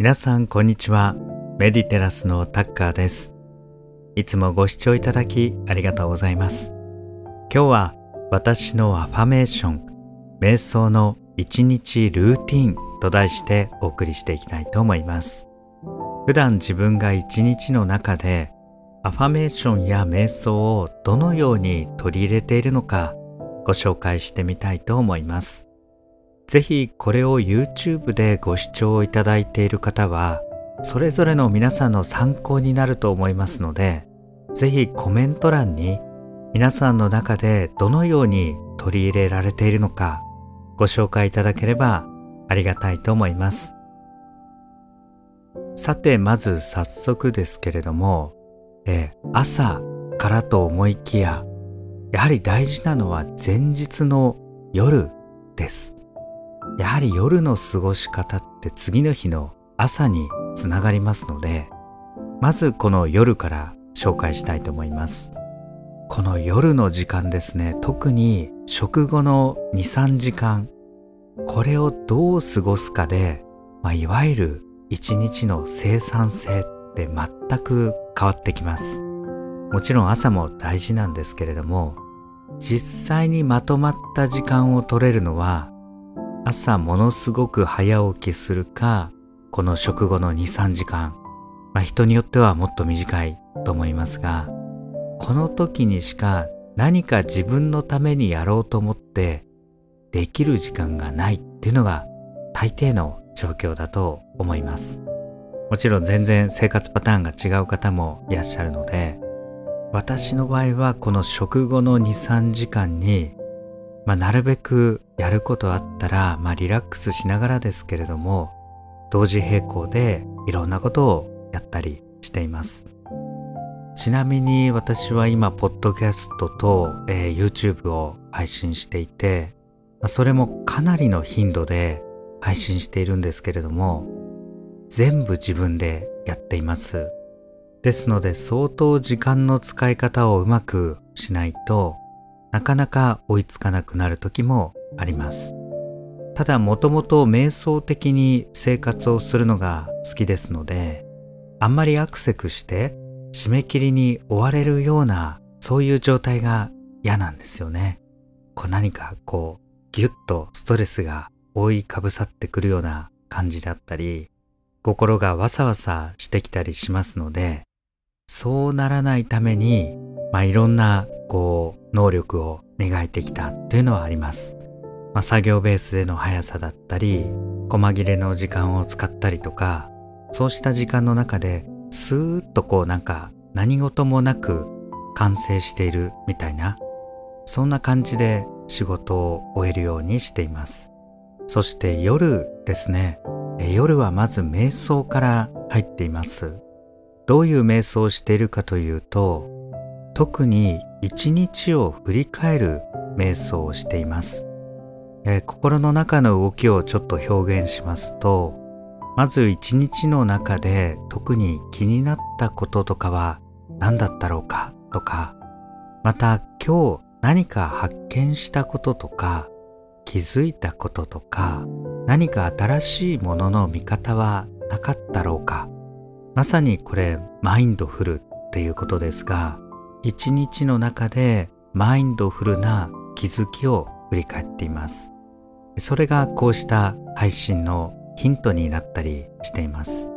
皆さんこんにちは。メディテラスのタッカーです。いつもご視聴いただきありがとうございます。今日は私のアファメーション瞑想の一日ルーティンと題してお送りしていきたいと思います。普段自分が一日の中でアファメーションや瞑想をどのように取り入れているのかご紹介してみたいと思います。ぜひこれを YouTube でご視聴いただいている方はそれぞれの皆さんの参考になると思いますのでぜひコメント欄に皆さんの中でどのように取り入れられているのかご紹介いただければありがたいと思います。さてまず早速ですけれども、え朝からと思いきややはり大事なのは前日の夜です。やはり夜の過ごし方って次の日の朝につながりますのでまずこの夜から紹介したいと思います。この夜の時間ですね特に食後の23時間これをどう過ごすかで、まあ、いわゆる一日の生産性って全く変わってきます。もちろん朝も大事なんですけれども実際にまとまった時間を取れるのは朝ものすごく早起きするかこの食後の23時間、まあ、人によってはもっと短いと思いますがこの時にしか何か自分のためにやろうと思ってできる時間がないっていうのが大抵の状況だと思います。もちろん全然生活パターンが違う方もいらっしゃるので私の場合はこの食後の23時間にまあ、なるべくやることあったら、まあ、リラックスしながらですけれども同時並行でいろんなことをやったりしています。ちなみに私は今ポッドキャストと、えー、YouTube を配信していて、まあ、それもかなりの頻度で配信しているんですけれども全部自分でやっています。ですので相当時間の使い方をうまくしないとなかなか追いつかなくなる時もあります。ただもともと瞑想的に生活をするのが好きですのであんまりアクセクして締め切りに追われるようなそういう状態が嫌なんですよね。こう何かこうギュッとストレスが覆いかぶさってくるような感じだったり心がわさわさしてきたりしますのでそうならないためにまあ、いろんなこう能力を磨いてきたというのはあります。まあ、作業ベースでの速さだったり細切れの時間を使ったりとかそうした時間の中でスーッとこうなんか何事もなく完成しているみたいなそんな感じで仕事を終えるようにしていますそして夜ですね夜はまず瞑想から入っていますどういう瞑想をしているかというと特に一日を振り返る瞑想をしています、えー、心の中の動きをちょっと表現しますとまず一日の中で特に気になったこととかは何だったろうかとかまた今日何か発見したこととか気づいたこととか何か新しいものの見方はなかったろうか。まさにこれマインドフルっていうことですが一日の中でマインドフルな気づきを振り返っています。それがこうした配信のヒントになったりしています。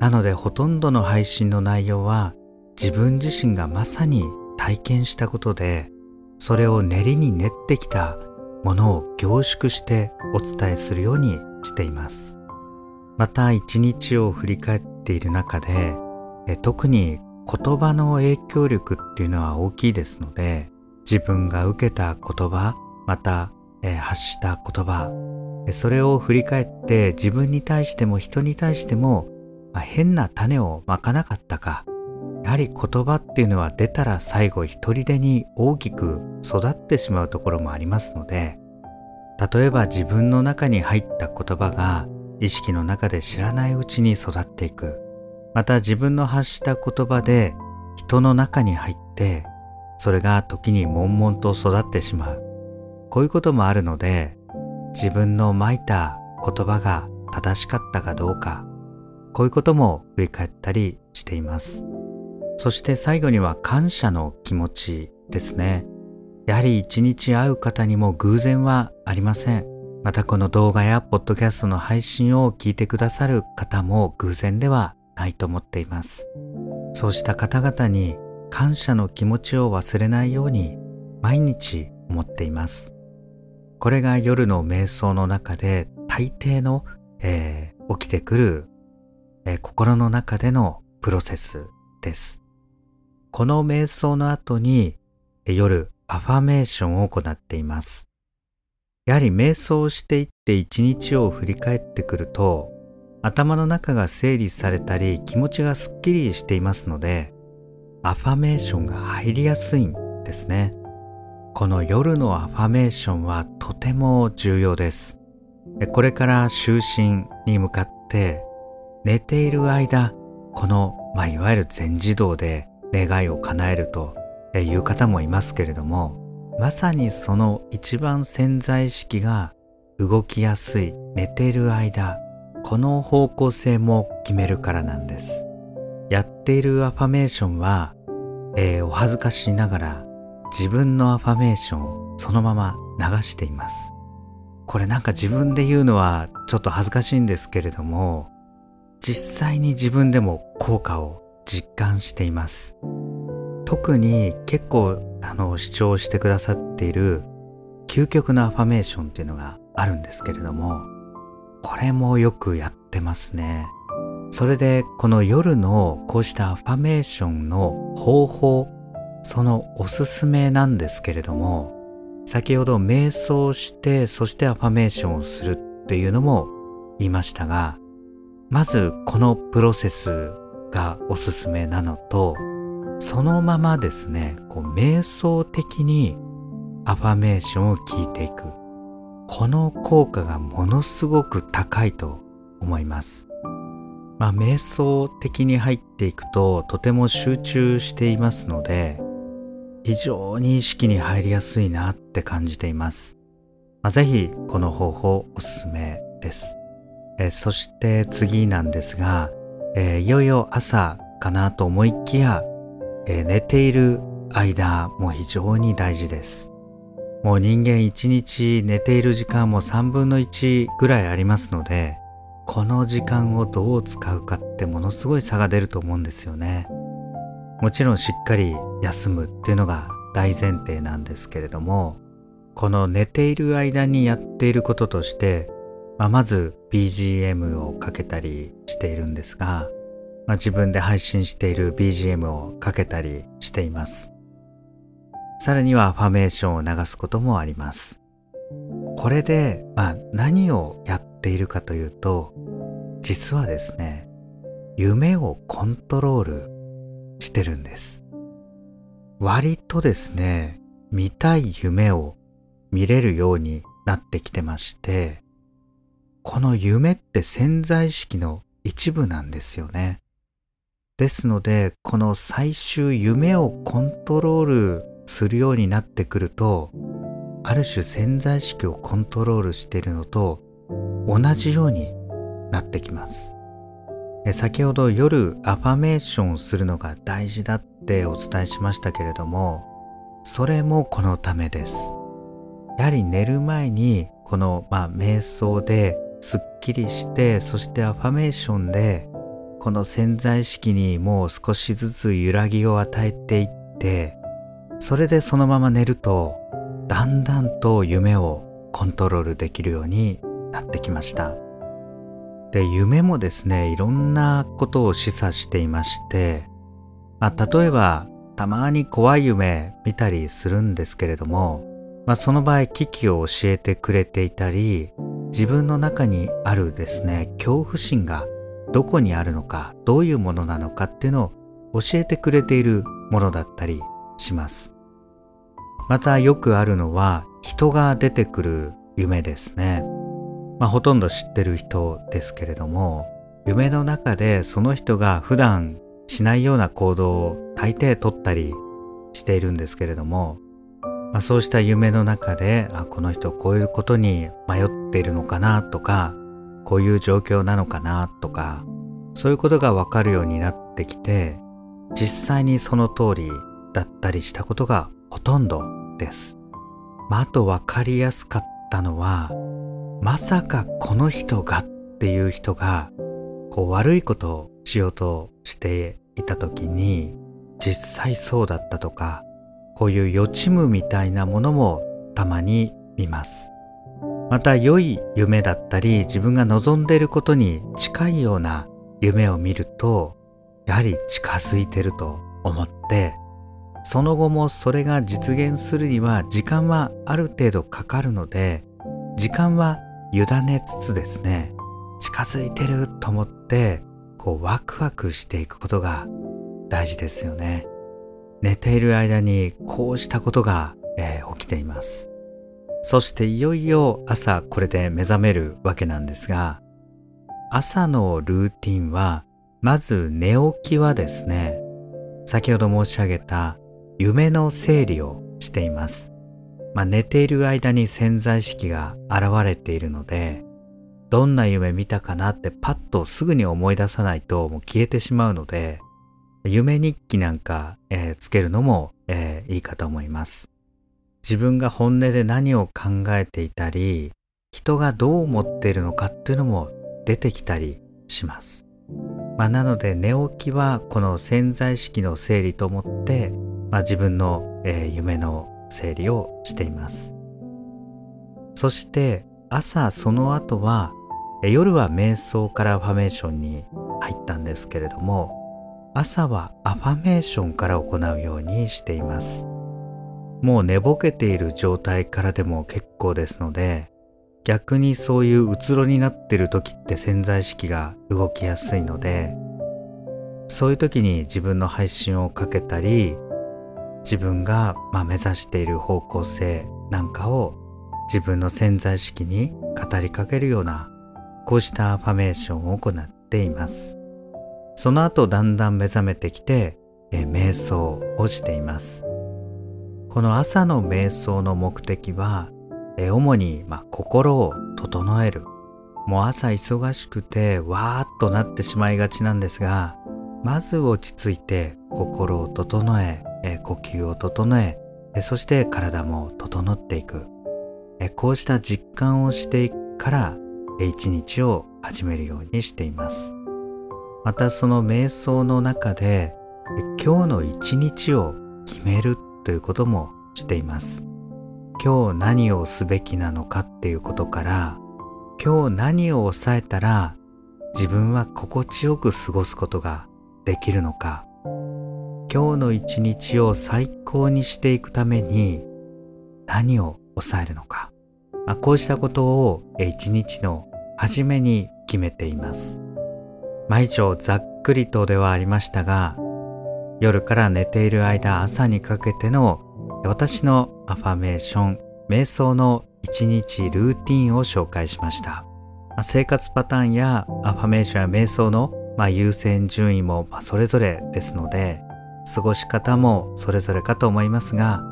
なのでほとんどの配信の内容は自分自身がまさに体験したことでそれを練りに練ってきたものを凝縮してお伝えするようにしています。また一日を振り返っている中で特に言葉の影響力っていうのは大きいですので自分が受けた言葉また、え、発した言葉それを振り返って自分に対しても人に対しても、ま、変な種をまかなかったかやはり言葉っていうのは出たら最後一人でに大きく育ってしまうところもありますので例えば自分の中に入った言葉が意識の中で知らないうちに育っていく。また自分の発した言葉で人の中に入ってそれが時に悶々と育ってしまう。こういうこともあるので自分のまいた言葉が正しかったかどうかこういうことも振り返ったりしています。そして最後には感謝の気持ちですね。やはり一日会う方にも偶然はありません。またこの動画やポッドキャストの配信を聞いてくださる方も偶然ではないと思っていますそうした方々に感謝の気持ちを忘れないように毎日思っていますこれが夜の瞑想の中で大抵の、えー、起きてくる、えー、心の中でのプロセスです。この瞑想の後に、夜アファメーションを行っています。やはり瞑想していって一日を振り返ってくると頭の中が整理されたり気持ちがすっきりしていますのでアファメーションが入りやすいんですね。この夜のアファメーションはとても重要です。これから就寝に向かって寝ている間、この、まあ、いわゆる全自動で願いを叶えるという方もいますけれども、まさにその一番潜在意識が動きやすい寝ている間、この方向性も決めるからなんです。やっているアファメーションは、えー、お恥ずかしながら自分のアファメーションをそのまま流しています。これなんか自分で言うのはちょっと恥ずかしいんですけれども、実際に自分でも効果を実感しています。特に結構あの主張してくださっている究極のアファメーションっていうのがあるんですけれども、これもよくやってますね。それでこの夜のこうしたアファメーションの方法そのおすすめなんですけれども先ほど瞑想してそしてアファメーションをするっていうのも言いましたがまずこのプロセスがおすすめなのとそのままですねこう瞑想的にアファメーションを聞いていくこの効果がものすごく高いと思いますまあ瞑想的に入っていくととても集中していますので非常に意識に入りやすいなって感じています。まあ、ぜひこの方法おすすめです。えそして次なんですが、えー、いよいよ朝かなと思いきや、えー、寝ている間も非常に大事です。もう人間一日寝ている時間も3分の1ぐらいありますので、この時間をどう使うかってものすごい差が出ると思うんですよね。もちろんしっかり休むっていうのが大前提なんですけれどもこの寝ている間にやっていることとして、まあ、まず BGM をかけたりしているんですが、まあ、自分で配信している BGM をかけたりしていますさらにはファメーションを流すこともありますこれで、まあ、何をやっているかというと実はですね夢をコントロールしてるんです。割とですね、見たい夢を見れるようになってきてまして、この夢って潜在意識の一部なんですよね。ですので、この最終夢をコントロールするようになってくると、ある種潜在意識をコントロールしているのと同じようになってきます。先ほど夜アファメーションをするのが大事だってお伝えしましたけれどもそれもこのためですやはり寝る前にこの、まあ、瞑想ですっきりしてそしてアファメーションでこの潜在意識にもう少しずつ揺らぎを与えていってそれでそのまま寝るとだんだんと夢をコントロールできるようになってきました。で夢もですねいろんなことを示唆していまして、まあ、例えばたまに怖い夢見たりするんですけれども、まあ、その場合危機を教えてくれていたり自分の中にあるですね恐怖心がどこにあるのかどういうものなのかっていうのを教えてくれているものだったりします。またよくあるのは人が出てくる夢ですね。まあ、ほとんど知ってる人ですけれども夢の中でその人が普段しないような行動を大抵とったりしているんですけれども、まあ、そうした夢の中であこの人こういうことに迷っているのかなとかこういう状況なのかなとかそういうことがわかるようになってきて実際にその通りだったりしたことがほとんどです。まあ、あとわかりやすかったのはまさかこの人がっていう人がこう悪いことをしようとしていた時に実際そうだったとかこういう予知夢みたいなものもたまに見ますまた良い夢だったり自分が望んでいることに近いような夢を見るとやはり近づいてると思ってその後もそれが実現するには時間はある程度かかるので時間は委ねつつですね近づいてると思ってこうワクワクしていくことが大事ですよね。寝ている間にこうしたことが、えー、起きています。そしていよいよ朝これで目覚めるわけなんですが朝のルーティンはまず寝起きはですね先ほど申し上げた夢の整理をしています、まあ、寝ている間に潜在意識が現れているのでどんな夢見たかなってパッとすぐに思い出さないともう消えてしまうので夢日記なんか、えー、つけるのも、えー、いいかと思います。自分が本音で何を考えていたり人がどう思っているのかっていうのも出てきたりします、まあ、なので寝起きはこの潜在意識の整理と思って、まあ、自分の、えー、夢の整理をしています。そして朝その後は夜は瞑想からアファメーションに入ったんですけれども朝はアファメーションから行うようにしています。もう寝ぼけている状態からでも結構ですので逆にそういううつろになってる時って潜在意識が動きやすいのでそういう時に自分の配信をかけたり自分がま目指している方向性なんかを自分の潜在意識に語りかけるようなこうしたアファメーションを行っています。その後だんだん目覚めてきて、え瞑想をしています。この朝の瞑想の目的は、え主に、ま心を整える。もう朝忙しくてわーっとなってしまいがちなんですが、まず落ち着いて心を整え、え呼吸を整ええ、そして体も整っていく。えこうした実感をしていくから一日を始めるようにしていますまたその瞑想の中で今日の一日を決めるということもしています今日何をすべきなのかっていうことから今日何を抑えたら自分は心地よく過ごすことができるのか今日の一日を最高にしていくために何を抑えるのか、まあ、こうしたことを一日の初めに決めています。毎朝ざっくりとではありましたが、夜から寝ている間朝にかけての私のアファメーション、瞑想の一日ルーティンを紹介しました。まあ生活パターンやアファメーションや瞑想のま優先順位もそれぞれですので、過ごし方もそれぞれかと思いますが、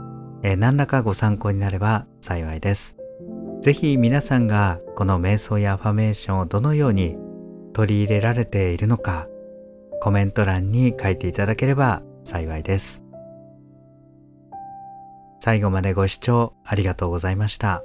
え何らかご参考になれば幸いです。ぜひ皆さんがこの瞑想やアファメーションをどのように取り入れられているのかコメント欄に書いていただければ幸いです。最後までご視聴ありがとうございました。